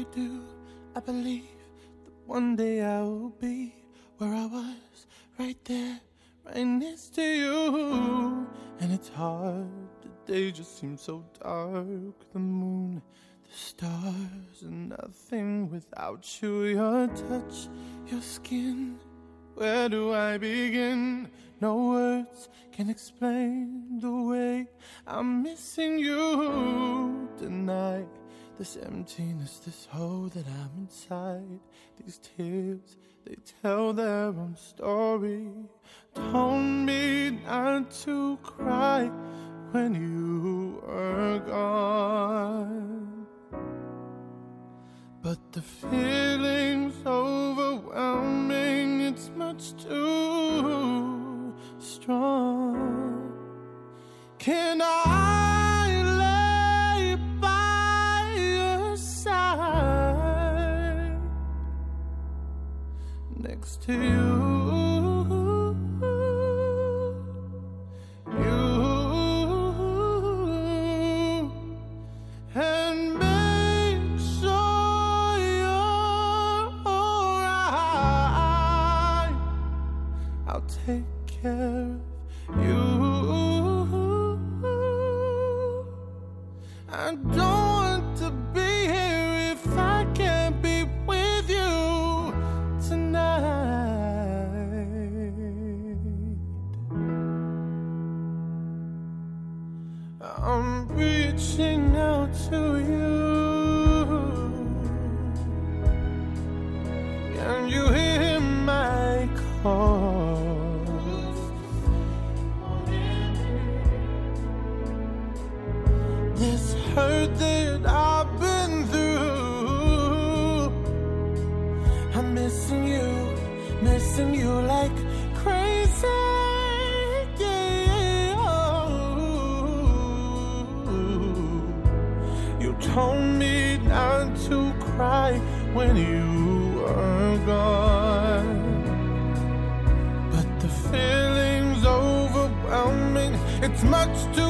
I do, I believe that one day I will be where I was, right there, right next to you. And it's hard, the day just seems so dark. The moon, the stars, and nothing without you. Your touch, your skin. Where do I begin? No words can explain the way I'm missing you tonight. This emptiness, this hole that I'm inside. These tears, they tell their own story. Told me not to cry when you were gone. But the feeling's overwhelming, it's much too strong. Can I to you? Reaching feeling's overwhelming, it's much too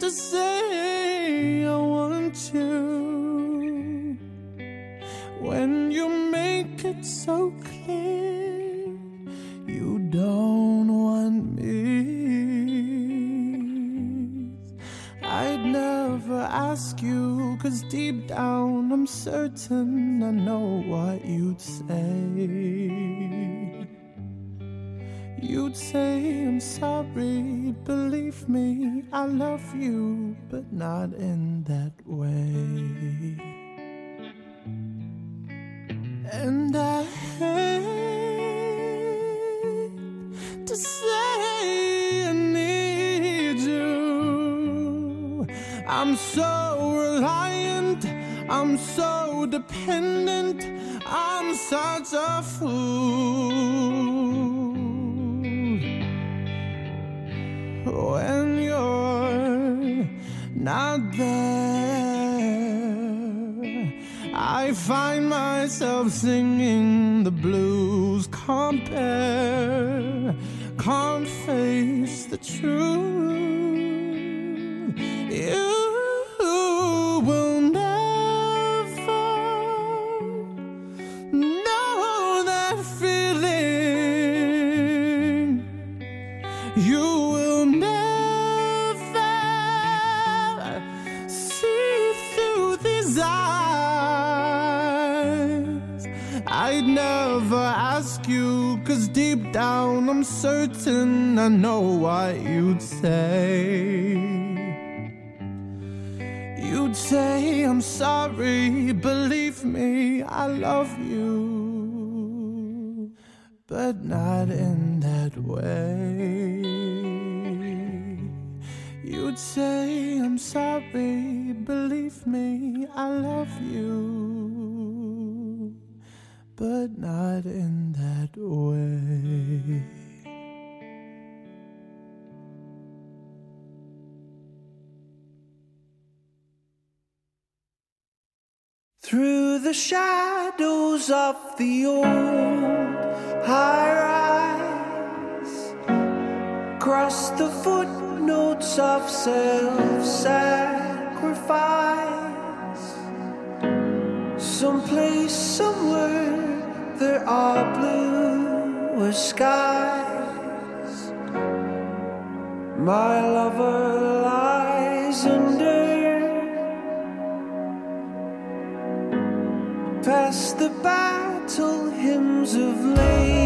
To say I want you when you make it so clear you don't want me. I'd never ask you, cause deep down I'm certain but not in that way. And I hate to say I need you. I'm so reliant, I'm so dependent, I'm such a fool. Not there. I find myself singing the blues, compare, can't face the truth. Never ask you, cause deep down I'm certain I know what you'd say. You'd say, I'm sorry, believe me, I love you, but not in that way. You'd say, I'm sorry, believe me, I love you, but not in that way. Through the shadows of the old high rise, across the footnotes of self sacrifice, someplace, somewhere, there are bluer skies. My lover lies under. past the battle hymns of late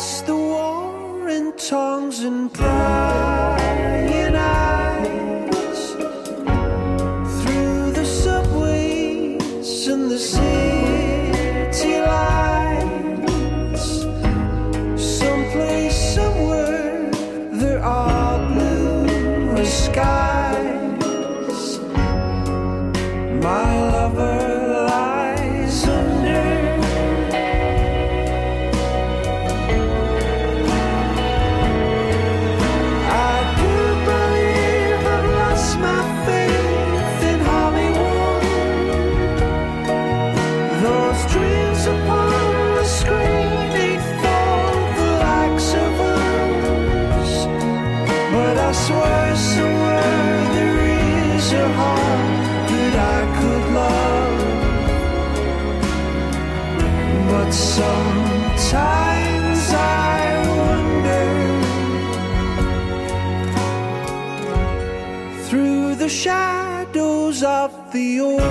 past the war and tongues and prying eyes through the subways and the city lights someplace somewhere there are blue skies of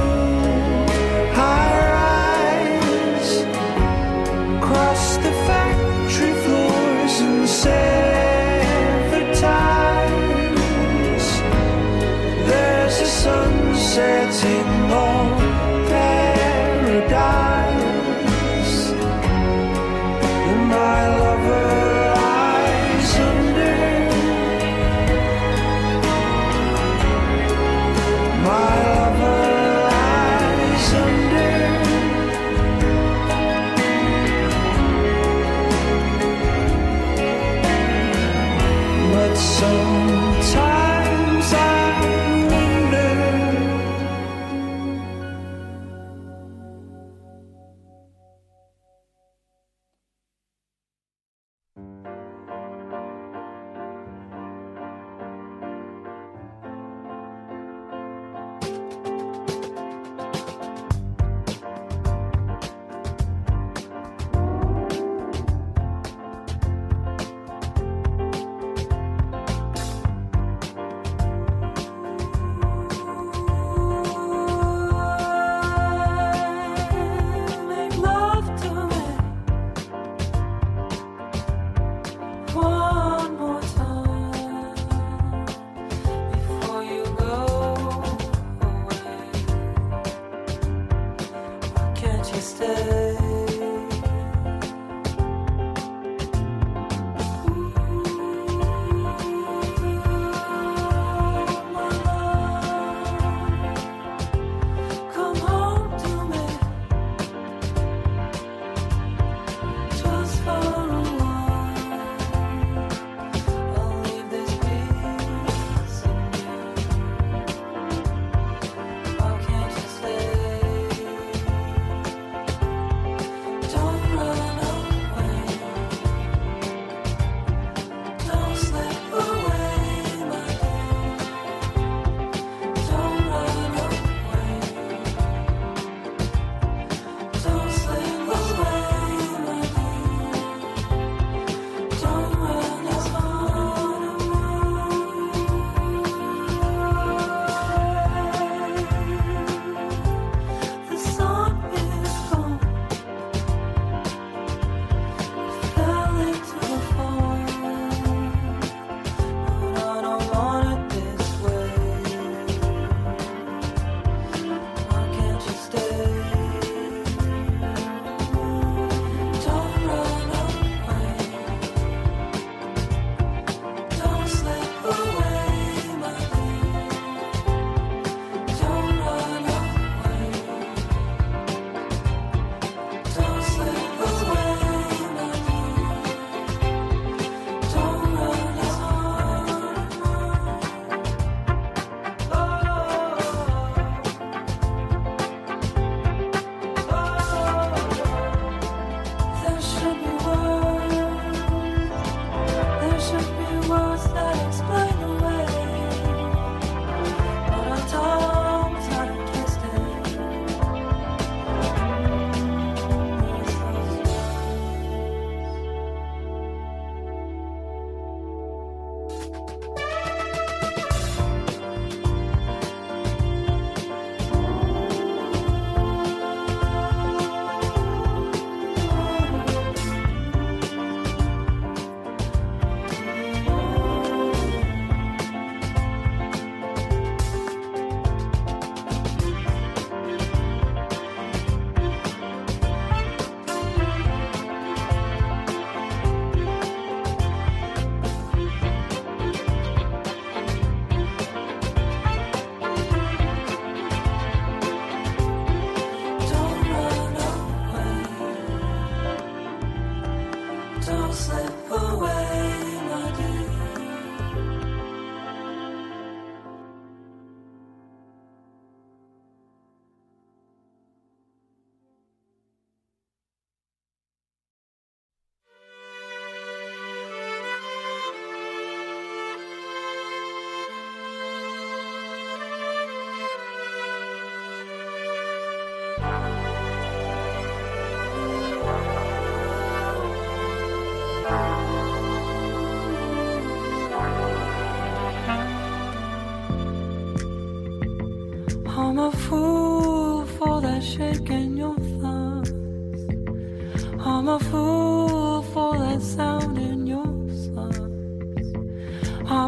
so slip away.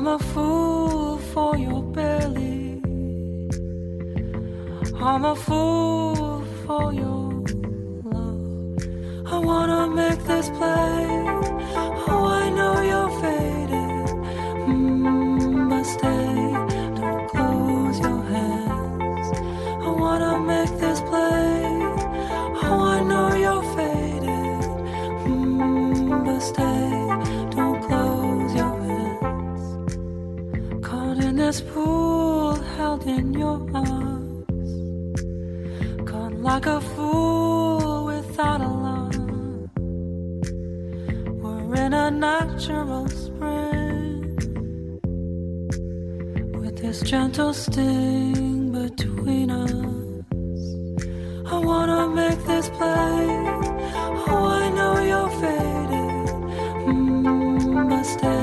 I'm a fool for your belly. I'm a fool for your love. I wanna make this play. Oh, I know your face. this pool held in your arms. Gone like a fool without a love. We're in a natural spring with this gentle sting between us. I wanna make this play. Oh, I know you're faded. Mm, stay.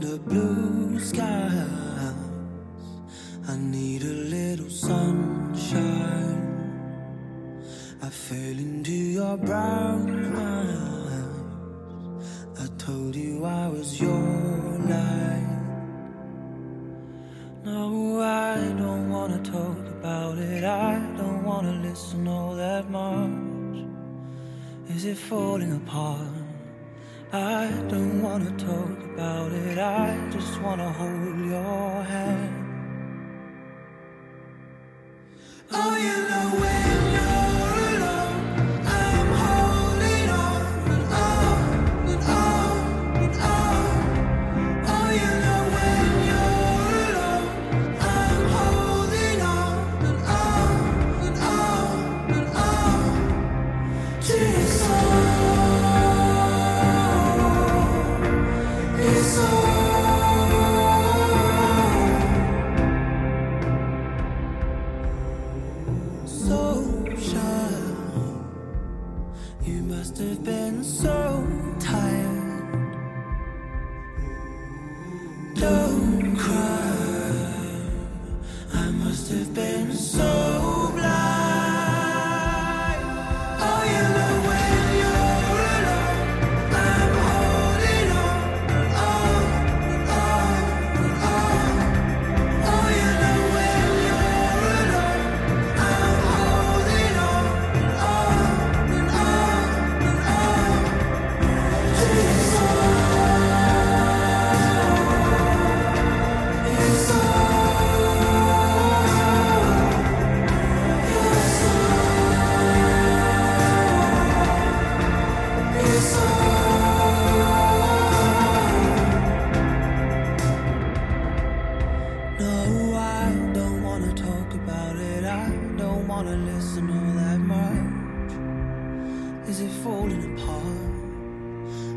under blue sky. Oh yeah.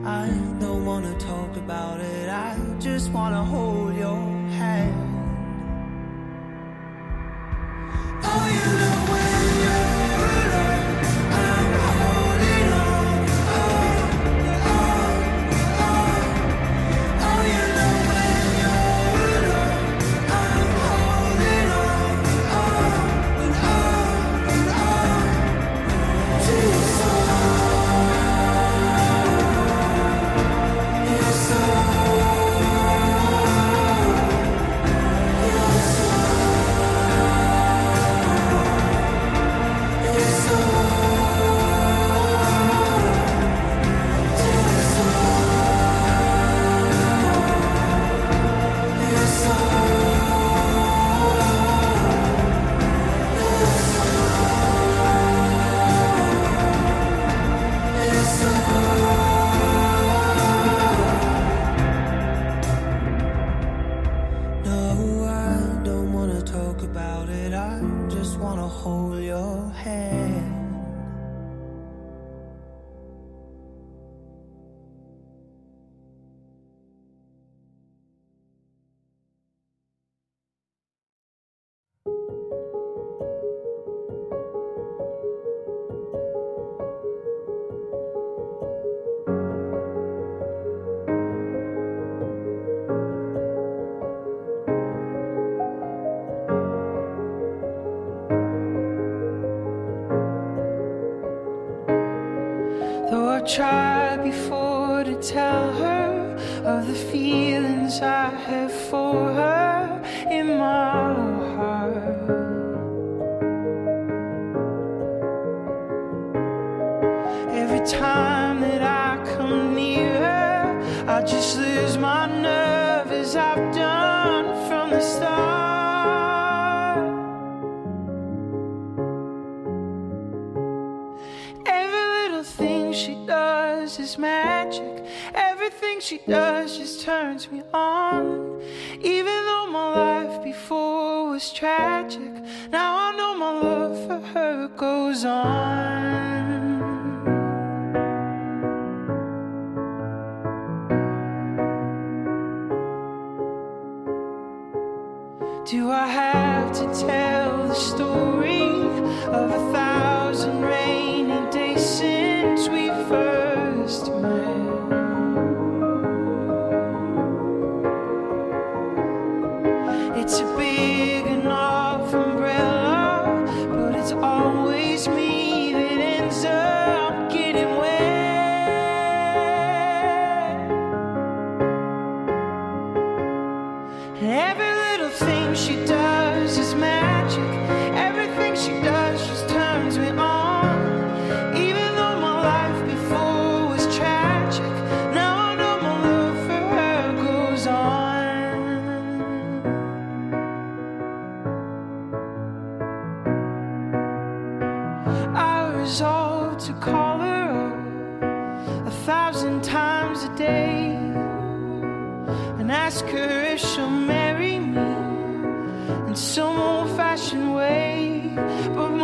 I don't wanna talk about it, I just wanna hold your tried before to tell her of the feelings I have for her she does just turns me on. Even though my life before was tragic, now I know my love for her goes on. Do I have to tell the story of a thousand little thing she does is magic. Everything she does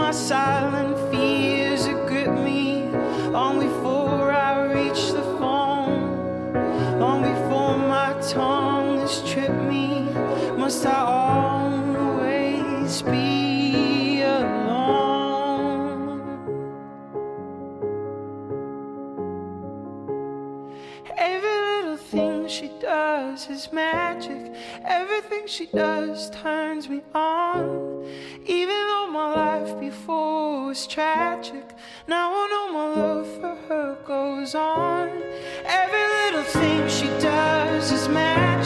my silent fears have grip me long before I reach the phone, long before my tongue has tripped me. Must I always be alone? Every little thing she does is magic. Everything she does turns me on. Tragic, now I know my love for her goes on. Every little thing she does is magic.